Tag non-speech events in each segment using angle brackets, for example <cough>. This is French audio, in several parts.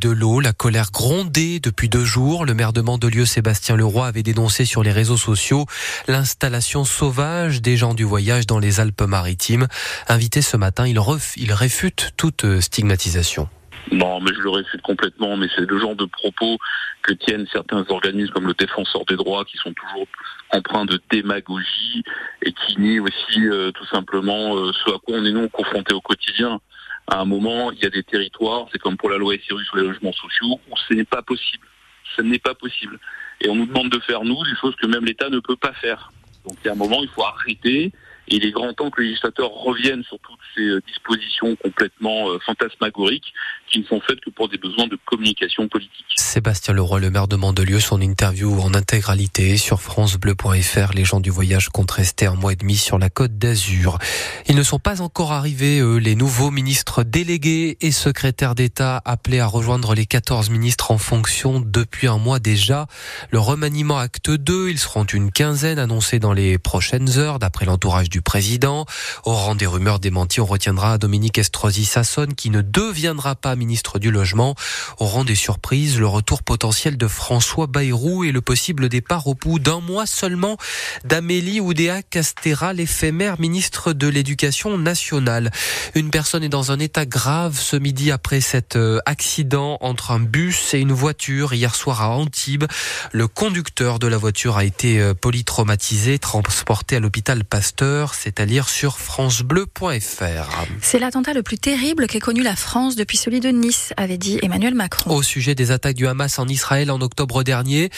de l'eau. La colère grondait depuis deux jours. Le maire de Mandelieu, Sébastien Leroy, avait dénoncé sur les réseaux sociaux l'installation sauvage des gens du voyage dans les Alpes-Maritimes. Invité ce matin, il, réfute toute stigmatisation. Non, mais je le réfute complètement, mais c'est le genre de propos que tiennent certains organismes comme le Défenseur des droits qui sont toujours empreints de démagogie et qui nient aussi euh, tout simplement euh, ce à quoi on est nous confrontés au quotidien. À un moment, il y a des territoires, c'est comme pour la loi SRU sur les logements sociaux, où ce n'est pas possible. Ce n'est pas possible. Et on nous demande de faire, nous, des choses que même l'État ne peut pas faire. Donc il y a un moment, il faut arrêter et il est grand temps que le législateur revienne sur toutes ces euh, dispositions complètement euh, fantasmagoriques qui ne sont faites que pour des besoins de communication politique. Sébastien Leroy, le maire de Mandelieu, son interview en intégralité sur francebleu.fr. Les gens du voyage comptent rester un mois et demi sur la côte d'Azur. Ils ne sont pas encore arrivés, eux, les nouveaux ministres délégués et secrétaires d'État appelés à rejoindre les 14 ministres en fonction depuis un mois déjà. Le remaniement acte 2, ils seront une quinzaine annoncés dans les prochaines heures d'après l'entourage du président. Au rang des rumeurs démenties, on retiendra Dominique Estrosi Sassone qui ne deviendra pas ministre du Logement. Au rang des surprises, le retour potentiel de François Bayrou et le possible départ au bout d'un mois seulement d'Amélie Oudéa Castera, l'éphémère ministre de l'Éducation nationale. Une personne est dans un état grave ce midi après cet euh, accident entre un bus et une voiture hier soir à Antibes. Le conducteur de la voiture a été euh, polytraumatisé, transporté à l'hôpital Pasteur c'est à lire sur francebleu.fr. C'est l'attentat le plus terrible qu'ait connu la France depuis celui de Nice, avait dit Emmanuel Macron. Au sujet des attaques du Hamas en Israël en octobre dernier,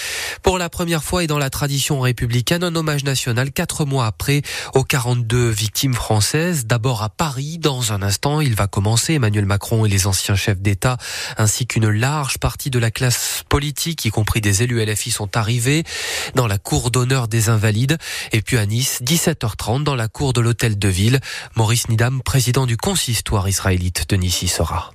pour la première fois et dans la tradition républicaine, un hommage national quatre mois après aux 42 victimes françaises. D'abord à Paris, dans un instant, il va commencer. Emmanuel Macron et les anciens chefs d'État, ainsi qu'une large partie de la classe politique, y compris des élus LFI, sont arrivés dans la cour d'honneur des Invalides. Et puis à Nice, 17h30, dans la cour de l'hôtel de ville. Maurice Nidam, président du consistoire israélite de Nice, sera.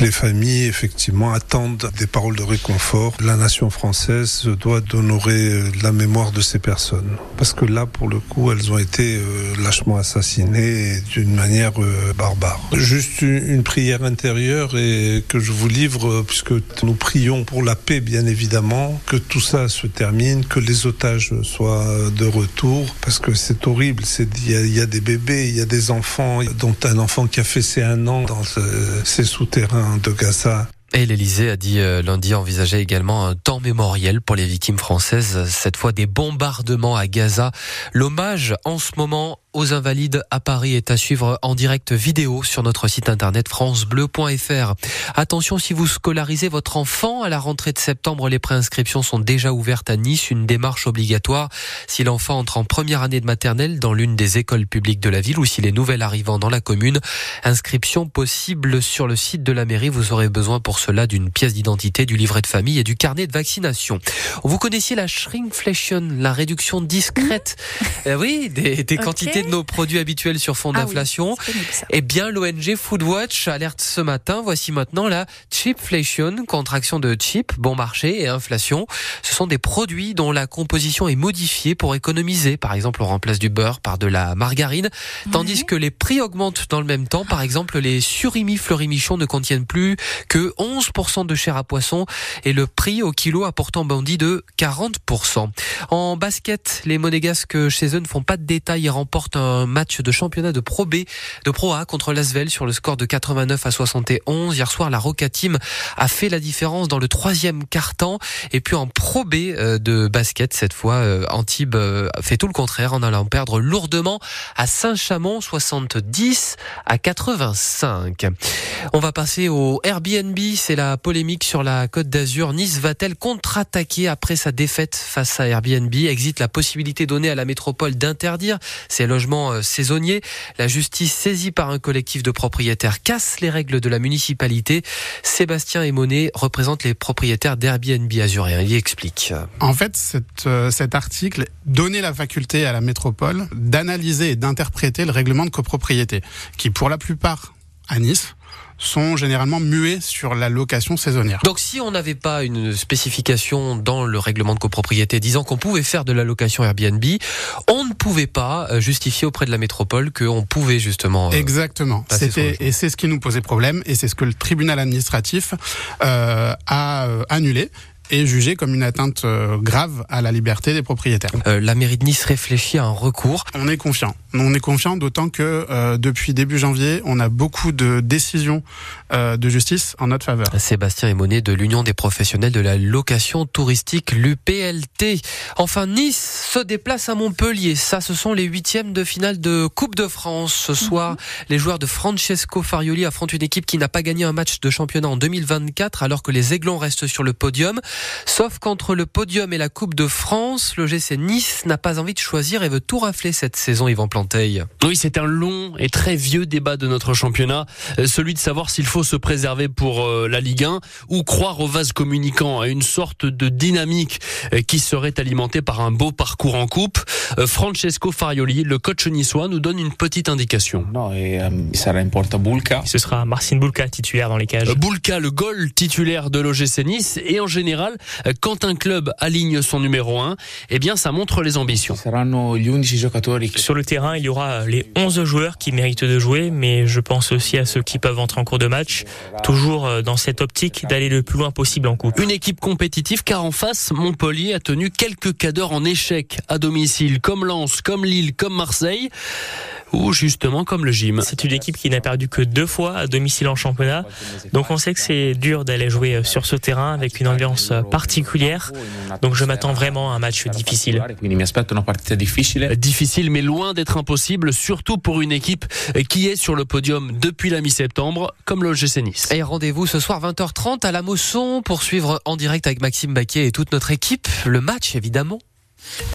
Les familles, effectivement, attendent des paroles de réconfort. La nation française doit honorer euh, la mémoire de ces personnes. Parce que là, pour le coup, elles ont été euh, lâchement assassinées d'une manière euh, barbare. Juste une prière intérieure et que je vous livre, puisque nous prions pour la paix, bien évidemment, que tout ça se termine, que les otages soient de retour, parce que c'est horrible. Il y, a des bébés, il y a des enfants, dont un enfant qui a fait ses un an dans ces souterrains Gaza. Et l'Elysée a dit euh, lundi envisager également un temps mémoriel pour les victimes françaises, cette fois des bombardements à Gaza. L'hommage en ce moment aux Invalides à Paris est à suivre en direct vidéo sur notre site internet francebleu.fr. Attention si vous scolarisez votre enfant à la rentrée de septembre, les préinscriptions sont déjà ouvertes à Nice, une démarche obligatoire si l'enfant entre en première année de maternelle dans l'une des écoles publiques de la ville ou s'il est nouvel arrivant dans la commune. Inscription possible sur le site de la mairie. Vous aurez besoin pour cela d'une pièce d'identité, du livret de famille et du carnet de vaccination. Vous connaissiez la shrinkflation, la réduction discrète, <laughs> euh, oui, des, des quantités de nos produits habituels sur fond ah d'inflation. eh bien, l'ONG Foodwatch alerte ce matin. Voici maintenant la cheapflation, contraction de cheap, bon marché et inflation. Ce sont des produits dont la composition est modifiée pour économiser. Par exemple, on remplace du beurre par de la margarine, tandis que les prix augmentent dans le même temps. Par exemple, les surimi fleurimichons ne contiennent plus que 11% de chair à poisson et le prix au kilo a pourtant bondi de 40%. En basket, les monégasques chez eux ne font pas de détails et remportent un match de championnat de Pro B, de Pro A contre l'Asvel sur le score de 89 à 71. Hier soir, la Roca Team a fait la différence dans le troisième quart-temps. Et puis en Pro B euh, de basket, cette fois, euh, Antibes euh, fait tout le contraire en allant perdre lourdement à Saint-Chamond, 70 à 85. On va passer au Airbnb. C'est la polémique sur la Côte d'Azur. Nice va-t-elle contre-attaquer après sa défaite face à Airbnb? Existe la possibilité donnée à la métropole d'interdire ces logements euh, saisonnier. La justice saisie par un collectif de propriétaires casse les règles de la municipalité. Sébastien Emonet représente les propriétaires d'Airbnb azuréen. Il y explique. En fait, euh, cet article donnait la faculté à la métropole d'analyser et d'interpréter le règlement de copropriété, qui pour la plupart à Nice sont généralement muets sur la location saisonnière. Donc si on n'avait pas une spécification dans le règlement de copropriété disant qu'on pouvait faire de la location Airbnb, on ne pouvait pas euh, justifier auprès de la métropole qu'on pouvait justement... Euh, Exactement. C'était et c'est ce qui nous posait problème et c'est ce que le tribunal administratif euh, a euh, annulé est jugé comme une atteinte euh, grave à la liberté des propriétaires. Euh, la mairie de Nice réfléchit à un recours. On est confiant. On est confiant d'autant que euh, depuis début janvier, on a beaucoup de décisions euh, de justice en notre faveur. Sébastien Emonet de l'Union des professionnels de la location touristique, l'UPLT. Enfin, Nice se déplace à Montpellier. Ça, ce sont les huitièmes de finale de Coupe de France. Ce soir, -hmm. les joueurs de Francesco Farioli affrontent une équipe qui n'a pas gagné un match de championnat en 2024 alors que les Aiglons restent sur le podium. Sauf qu'entre le podium et la Coupe de France, le GC Nice n'a pas envie de choisir et veut tout rafler cette saison, Yvan Planteil. Oui, c'est un long et très vieux débat de notre championnat, celui de savoir s'il faut se préserver pour la Ligue 1 ou croire au vase communicant, à une sorte de dynamique qui serait alimentée par un beau parcours en coupe. Francesco Farioli, le coach niçois, nous donne une petite indication. Non, et, Bulka. Ce sera Marcin Bulka titulaire dans les cages. Bulka, le goal titulaire de l'OGC Nice et en général quand un club aligne son numéro 1, eh bien ça montre les ambitions. Sur le terrain, il y aura les 11 joueurs qui méritent de jouer, mais je pense aussi à ceux qui peuvent entrer en cours de match, toujours dans cette optique d'aller le plus loin possible en coupe. Une équipe compétitive car en face, Montpellier a tenu quelques cadres en échec à domicile, comme Lens, comme Lille, comme Marseille ou justement comme le gym. C'est une équipe qui n'a perdu que deux fois à domicile en championnat, donc on sait que c'est dur d'aller jouer sur ce terrain avec une ambiance particulière, donc je m'attends vraiment à un match difficile. Difficile mais loin d'être impossible, surtout pour une équipe qui est sur le podium depuis la mi-septembre, comme le GC Nice. Et rendez-vous ce soir 20h30 à la Mosson pour suivre en direct avec Maxime Baquet et toute notre équipe le match évidemment.